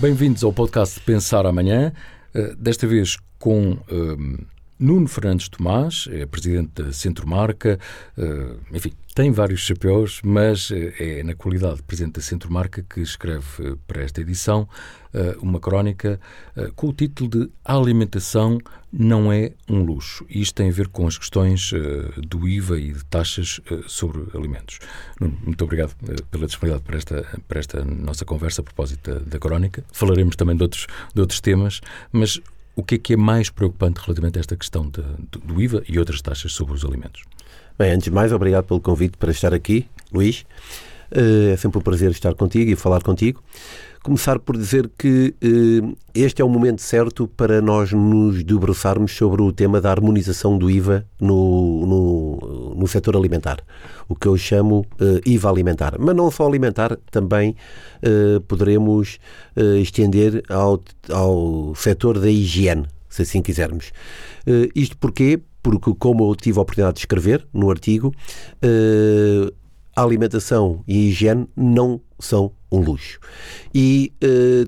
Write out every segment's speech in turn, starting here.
Bem-vindos ao podcast Pensar Amanhã, uh, desta vez com uh, Nuno Fernandes Tomás, é presidente da Centro Marca, uh, enfim, tem vários chapéus, mas é na qualidade de presidente da Centro Marca que escreve para esta edição uma crónica com o título de A alimentação não é um luxo. E isto tem a ver com as questões do IVA e de taxas sobre alimentos. Nuno, muito obrigado pela disponibilidade para esta, para esta nossa conversa a propósito da, da crónica. Falaremos também de outros, de outros temas, mas o que é que é mais preocupante relativamente a esta questão de, do IVA e outras taxas sobre os alimentos? Bem, antes de mais, obrigado pelo convite para estar aqui, Luís. Eh, é sempre um prazer estar contigo e falar contigo. Começar por dizer que eh, este é o momento certo para nós nos debruçarmos sobre o tema da harmonização do IVA no, no, no setor alimentar, o que eu chamo uh, IVA alimentar. Mas não só alimentar, também uh, poderemos uh, estender ao, ao setor da higiene, se assim quisermos. isto porquê? Porque, como eu tive a oportunidade de escrever no artigo, a alimentação e higiene não são um luxo. E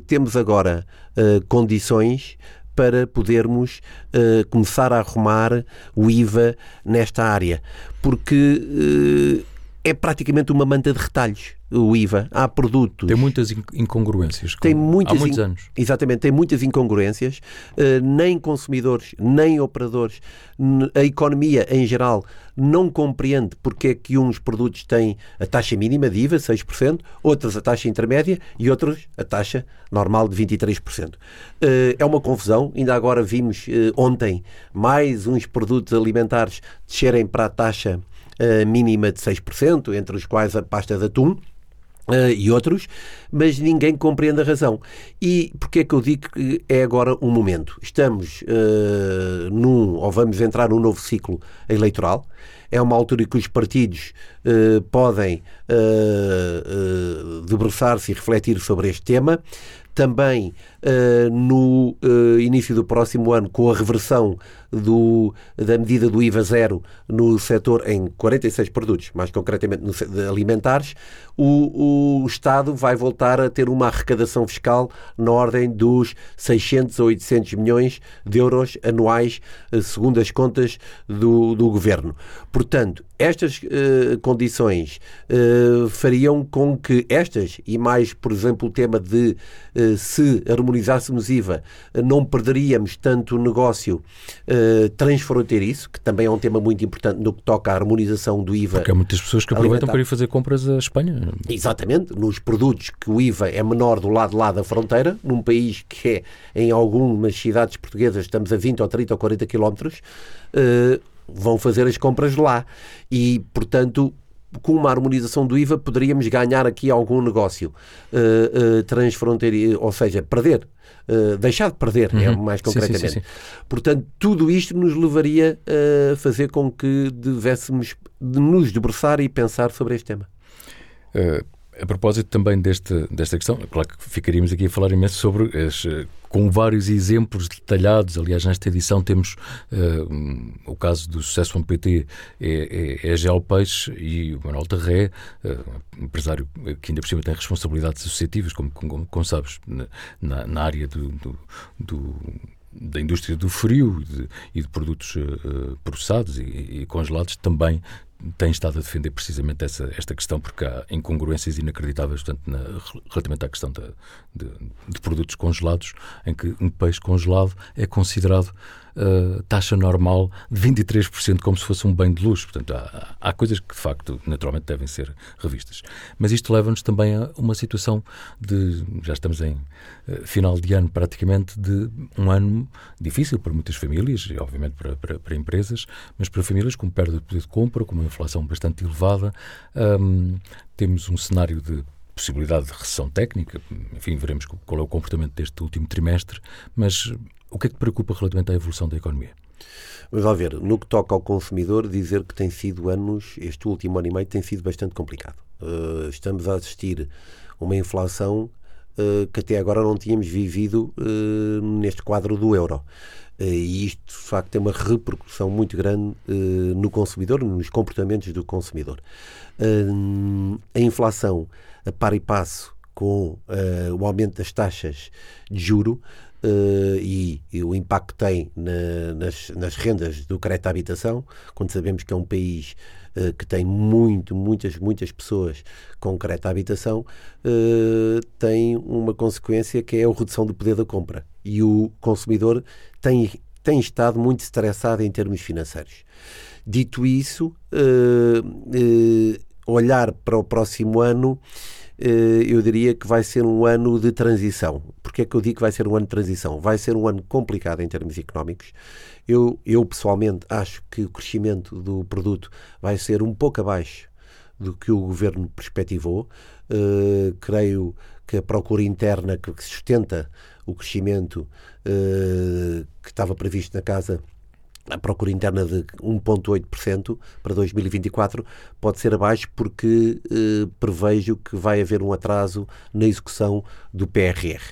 temos agora condições para podermos uh, começar a arrumar o IVA nesta área, porque é praticamente uma manta de retalhos o IVA. Há produtos. Tem muitas incongruências. Tem muitas há muitos in... anos. Exatamente, tem muitas incongruências. Uh, nem consumidores, nem operadores, a economia em geral não compreende porque é que uns produtos têm a taxa mínima de IVA, 6%, outros a taxa intermédia e outros a taxa normal de 23%. Uh, eh, é uma confusão. Ainda agora vimos uh, ontem mais uns produtos alimentares descerem para a taxa mínima de 6%, entre os quais a pasta de atum. Uh, e outros, mas ninguém compreende a razão. E porquê é que eu digo que é agora um momento? Estamos uh, num, ou vamos entrar num novo ciclo eleitoral. É uma altura em que os partidos uh, podem debruçar-se e refletir sobre este tema também no uh, início do próximo ano, com a reversão do, da medida do IVA zero no setor em 46 produtos, mais concretamente no, alimentares, o, o Estado vai voltar a ter uma arrecadação fiscal na ordem dos 600 a 800 milhões de euros anuais, uh, segundo as contas do, do Governo. Portanto, estas condições fariam com que estas, e mais, por exemplo, o tema de se harmonizássemos IVA, não perderíamos tanto o negócio uh, transfronteiriço, que também é um tema muito importante no que toca à harmonização do IVA. Porque há muitas pessoas que aproveitam alimentar. para ir fazer compras à Espanha. Exatamente, nos produtos que o IVA é menor do lado de lá da fronteira, num país que é, em algumas cidades portuguesas, estamos a 20 ou 30 ou 40 quilómetros, uh, vão fazer as compras lá. E, portanto, com uma harmonização do IVA poderíamos ganhar aqui algum negócio uh, uh, transfronteiriço, ou seja, perder. Uh, deixar de perder, é uhum. é mais concretamente. Sim, sim, sim, Portanto, tudo isto nos levaria a fazer com que devêssemos de nos debruçar e pensar sobre este tema. Uh, a propósito também deste, desta questão, claro que ficaríamos aqui a falar imenso sobre as, com vários exemplos detalhados. Aliás, nesta edição temos uh, o caso do sucesso PT é, é, é Gel Peixe e o Manuel Terré, uh, empresário que ainda por cima tem responsabilidades associativas, como, como, como sabes, na, na área do, do, do da indústria do frio de, e de produtos uh, processados e, e, congelados também tem estado a defender precisamente essa, esta questão, porque há incongruências inacreditáveis portanto, na, relativamente à questão de, de, de, produtos congelados, em que um peixe congelado é considerado uh, taxa normal de 23%, como se fosse um bem de luxo. Portanto, há, há coisas que, de facto, naturalmente devem ser revistas. Mas isto leva-nos também a uma situação de. Já estamos em uh, final de ano, praticamente, de um ano difícil para muitas famílias, e obviamente para, para, para empresas, mas para famílias com perda de poder de compra, com uma inflação bastante elevada. Um, temos um cenário de possibilidade de recessão técnica, enfim, veremos qual é o comportamento deste último trimestre, mas o que é que te preocupa relativamente à evolução da economia? Vamos ver, no que toca ao consumidor, dizer que tem sido anos, este último ano e meio tem sido bastante complicado. Uh, estamos a assistir uma inflação uh, que até agora não tínhamos vivido uh, neste quadro do euro. E isto, de facto, tem uma repercussão muito grande no consumidor, nos comportamentos do consumidor. A inflação, a par e passo com o aumento das taxas de juro uh, e, e, o impacto que tem na, nas, nas, rendas do crédito à habitação, quando sabemos que é um país uh, que tem muito, muitas, muitas pessoas com crédito à habitação, tem uma consequência que é a redução do poder da compra. E o consumidor tem, tem estado muito estressado em termos financeiros. Dito isso, olhar para o próximo ano eh, eu diria que vai ser um ano de transição. Porquê é que eu digo que vai ser um ano de transição? Vai ser um ano complicado em termos económicos. Eu, eu pessoalmente acho que o crescimento do produto vai ser um pouco abaixo do que o governo perspectivou. Uh, creio que a procura interna que sustenta o crescimento uh, que estava previsto na casa a procura interna de 1,8% para 2024 pode ser abaixo porque eh, prevejo que vai haver um atraso na execução do PRR.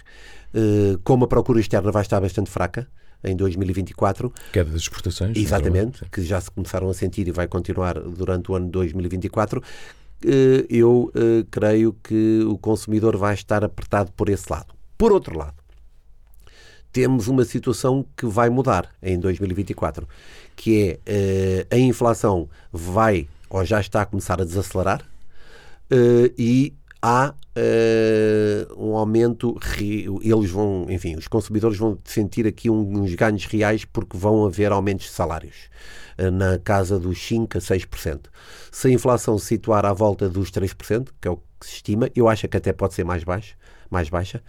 Eh, como a procura externa vai estar bastante fraca, em 2024. Queda das exportações. Exatamente, que já se começaram a sentir e vai continuar durante o ano 2024. Eh, eu eh, creio que o consumidor vai estar apertado por esse lado. Por outro lado, temos uma situação que vai mudar em 2024, que é uh, a inflação vai ou já está a começar a desacelerar uh, e há uh, um aumento, eles vão, enfim, os consumidores vão sentir aqui uns ganhos reais porque vão haver aumentos de salários na casa dos 5 a 6%. Se a inflação se situar à volta dos 3%, que é o que se estima, eu acho que até pode ser mais baixo, mais baixa,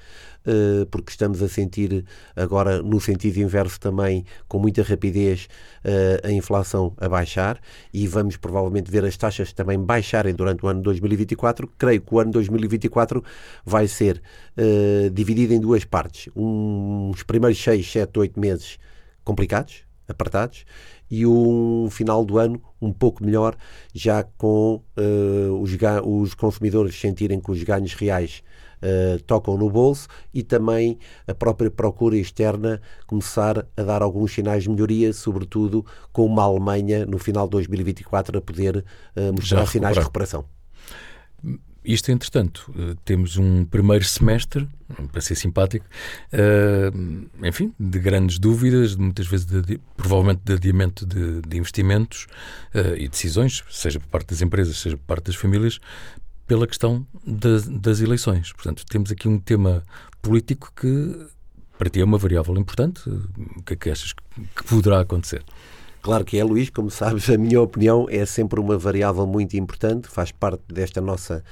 eh, porque estamos a sentir agora no sentido inverso também com muita rapidez eh, a inflação a baixar e vamos provavelmente ver as taxas também baixarem durante o ano 2024. Creio que o ano 2024 vai ser uh, dividido em duas partes. Os primeiros 6, 7, 8 meses complicados, apertados, e um final do ano um pouco melhor, já com uh, os, os consumidores sentirem que os ganhos reais uh, tocam no bolso e também a própria procura externa começar a dar alguns sinais de melhoria, sobretudo com uma Alemanha no final de 2024 a poder uh, mostrar sinais de recuperação. Isto, entretanto, eh, temos um primeiro semestre, para ser simpático, enfim, de grandes dúvidas, muitas vezes de, provavelmente de adiamento de, de investimentos e decisões, seja por parte das empresas, seja por parte das famílias, pela questão das, das eleições. Portanto, temos aqui um tema político que para ti é uma variável importante. O que é que achas que poderá acontecer? Claro que é, Luís. Como sabes, a minha opinião é sempre uma variável muito importante, faz parte desta nossa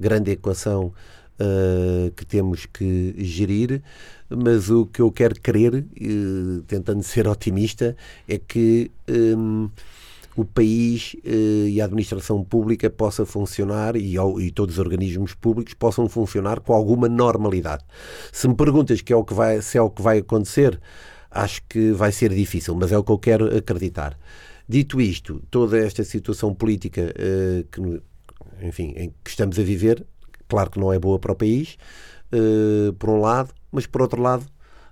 grande equação uh, que temos que gerir. Mas o que eu quero crer, uh, tentando ser otimista, é que. Um, o país eh, e a administração pública possa funcionar e, e, todos os organismos públicos possam funcionar com alguma normalidade. Se me perguntas que é o que vai, se é o que vai acontecer, acho que vai ser difícil, mas é o que eu quero acreditar. Dito isto, toda esta situação política eh, que, enfim, em que estamos a viver, claro que não é boa para o país, eh, por um lado, mas por outro lado,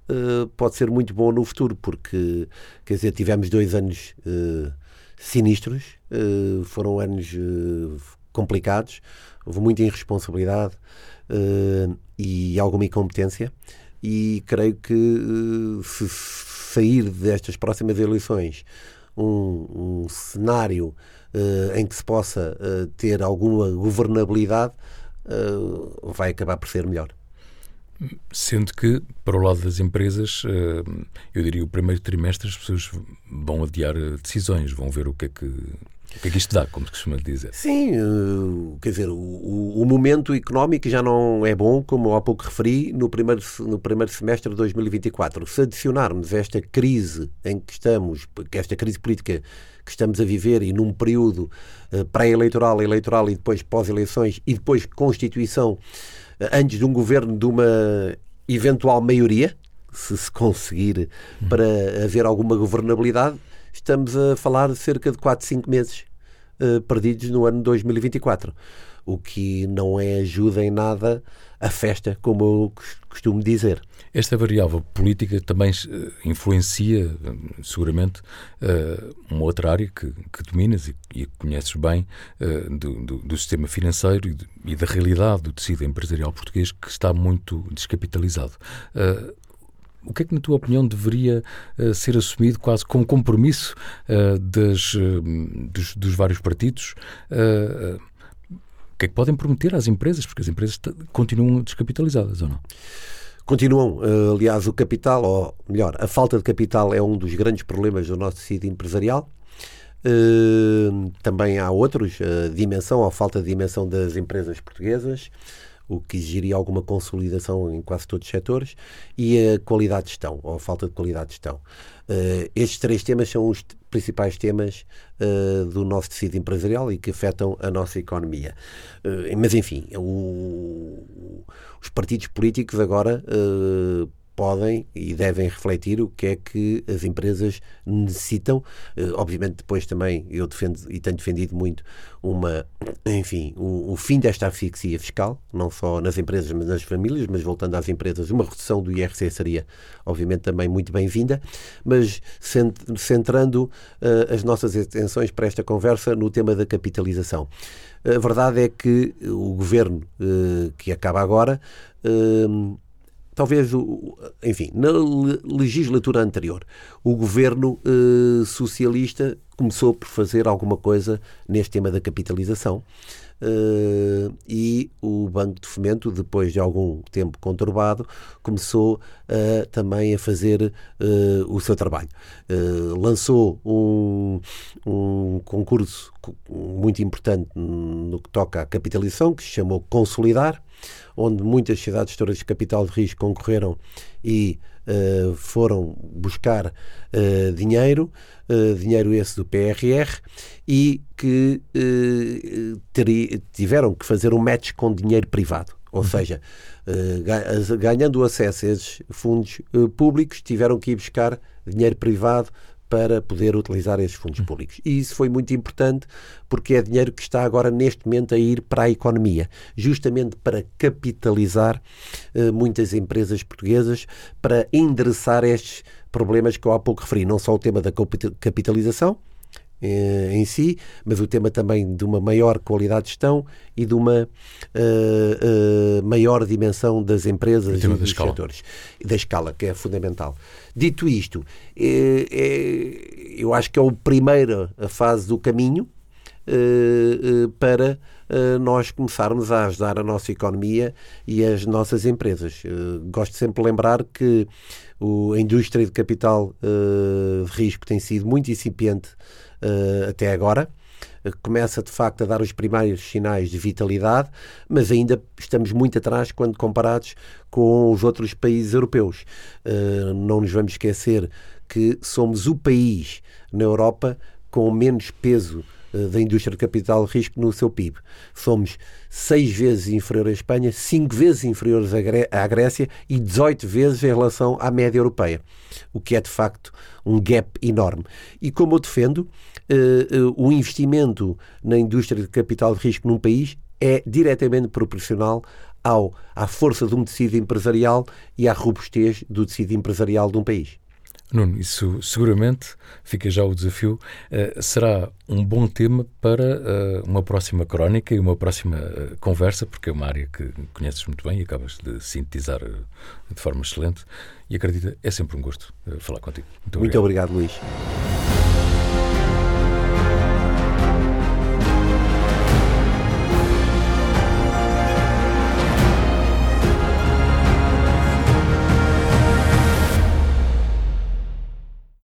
Uh, pode ser muito bom no futuro, porque quer dizer, tivemos dois anos uh, sinistros, uh, foram anos uh, complicados, houve muita irresponsabilidade uh, e alguma incompetência. E creio que se sair destas próximas eleições um, um cenário em que se possa ter alguma governabilidade, vai acabar por ser melhor. Sendo que, para o lado das empresas, eh, eu diria o primeiro trimestre as pessoas vão adiar eh, decisões, vão ver o que é que, o que é que isto dá, como se costuma dizer. Sim, eh, quer dizer, o, o, momento económico já não é bom, como há pouco referi, no primeiro, no primeiro semestre de 2024. Se adicionarmos esta crise em que estamos, esta crise política que estamos a viver e num período pré-eleitoral, eleitoral e depois pós-eleições e depois constituição antes de um governo de uma eventual maioria, se se conseguir, para haver alguma governabilidade, estamos a falar de cerca de 4, 5 meses uh, perdidos no ano 2024. O que não é ajuda em nada a festa, como eu costumo dizer. Esta variável política também uh, influencia, seguramente, uh, uma outra área que, que dominas e, e conheces bem do, do, do, sistema financeiro e, de, e, da realidade do tecido empresarial português que está muito descapitalizado. O que é que, na tua opinião, deveria uh, ser assumido quase como compromisso uh, das, uh, dos, dos, vários partidos? o que é que podem prometer às empresas? Porque as empresas continuam descapitalizadas, ou não? Continuam, aliás, o capital, ou melhor, a falta de capital é um dos grandes problemas do nosso tecido empresarial. Também há outros, a dimensão, a falta de dimensão das empresas portuguesas o que exigiria alguma consolidação em quase todos os setores, e a qualidade de gestão, ou a falta de qualidade de gestão. Uh, estes três temas são os principais temas uh, do nosso tecido empresarial e que afetam a nossa economia. Uh, mas, enfim, o, os partidos políticos agora podem e devem refletir o que é que as empresas necessitam. Uh, obviamente, depois também eu defendo e tenho defendido muito uma, enfim, o, o, fim desta asfixia fiscal, não só nas empresas, mas nas famílias, mas voltando às empresas, uma redução do IRC seria, obviamente, também muito bem-vinda, mas centrando uh, as nossas atenções para esta conversa no tema da capitalização. A verdade é que o governo uh, que acaba agora talvez, enfim, na legislatura anterior, o governo eh, socialista começou por fazer alguma coisa neste tema da capitalização. Uh, e o Banco de Fomento, depois de algum tempo conturbado, começou uh, também a fazer uh, o seu trabalho. lançou um, um concurso muito importante no que toca à capitalização, que se chamou Consolidar, onde muitas cidades gestoras de capital de risco concorreram e uh, foram buscar uh, dinheiro, uh, dinheiro esse do PRR, e que teri, tiveram que fazer um match com dinheiro privado. Ou uhum. seja, ganhando acesso a esses fundos públicos, tiveram que ir buscar dinheiro privado para poder utilizar esses fundos públicos. E isso foi muito importante porque é dinheiro que está agora neste momento a ir para a economia, justamente para capitalizar uh, muitas empresas portuguesas, para endereçar estes problemas que eu há pouco referi, não só o tema da capitalização, eh, em si, mas o tema também de uma maior qualidade de gestão e de uma uh, uh, maior dimensão das empresas e dos setores. Da escala, que é fundamental. Dito isto, é, é, eu acho que é a primeira fase do caminho uh, para nós começarmos a ajudar a nossa economia e as nossas empresas. gosto sempre de lembrar que a indústria de capital de risco tem sido muito incipiente uh, até agora. Eh, começa de facto a dar os primeiros sinais de vitalidade, mas ainda estamos muito atrás quando comparados com os outros países europeus. Uh, não nos vamos esquecer que somos o país na Europa com menos peso da indústria de capital de risco no seu PIB. Somos seis vezes inferior à Espanha, cinco vezes inferiores à Grécia e 18 vezes em relação à média europeia, o que é de facto um gap enorme. E como eu defendo, uh, uh, o investimento na indústria de capital de risco num país é diretamente proporcional ao, à força de um tecido empresarial e à robustez do tecido empresarial de um país. Nuno, isso seguramente fica já o desafio. Uh, será um bom tema para uh, uma próxima crónica e uma próxima uh, conversa, porque é uma área que conheces muito bem e acabas de sintetizar de forma excelente. E acredita, é sempre um gosto falar contigo. Muito, muito obrigado, obrigado Luís.